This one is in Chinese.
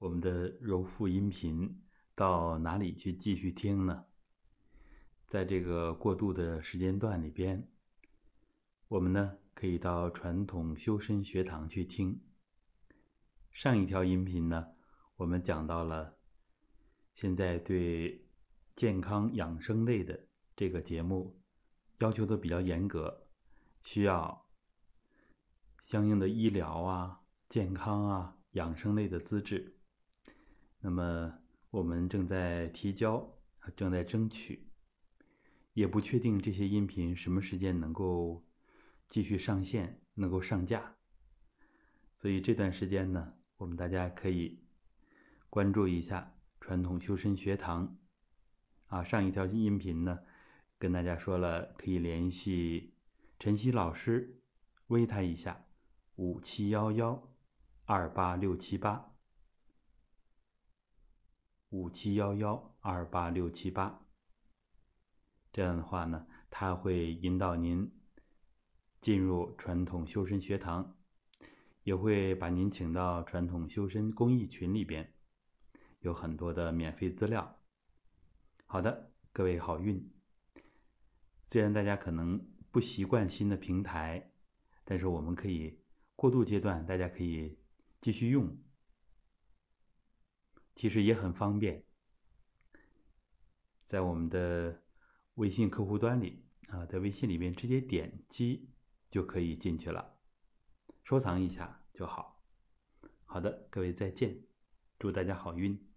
我们的柔腹音频到哪里去继续听呢？在这个过渡的时间段里边，我们呢可以到传统修身学堂去听。上一条音频呢，我们讲到了现在对健康养生类的这个节目要求都比较严格，需要相应的医疗啊、健康啊、养生类的资质。那么我们正在提交，正在争取，也不确定这些音频什么时间能够继续上线，能够上架。所以这段时间呢，我们大家可以关注一下传统修身学堂。啊，上一条音频呢，跟大家说了可以联系晨曦老师，微他一下，五七幺幺二八六七八。五七幺幺二八六七八，这样的话呢，他会引导您进入传统修身学堂，也会把您请到传统修身公益群里边，有很多的免费资料。好的，各位好运。虽然大家可能不习惯新的平台，但是我们可以过渡阶段，大家可以继续用。其实也很方便，在我们的微信客户端里啊，在微信里面直接点击就可以进去了，收藏一下就好。好的，各位再见，祝大家好运。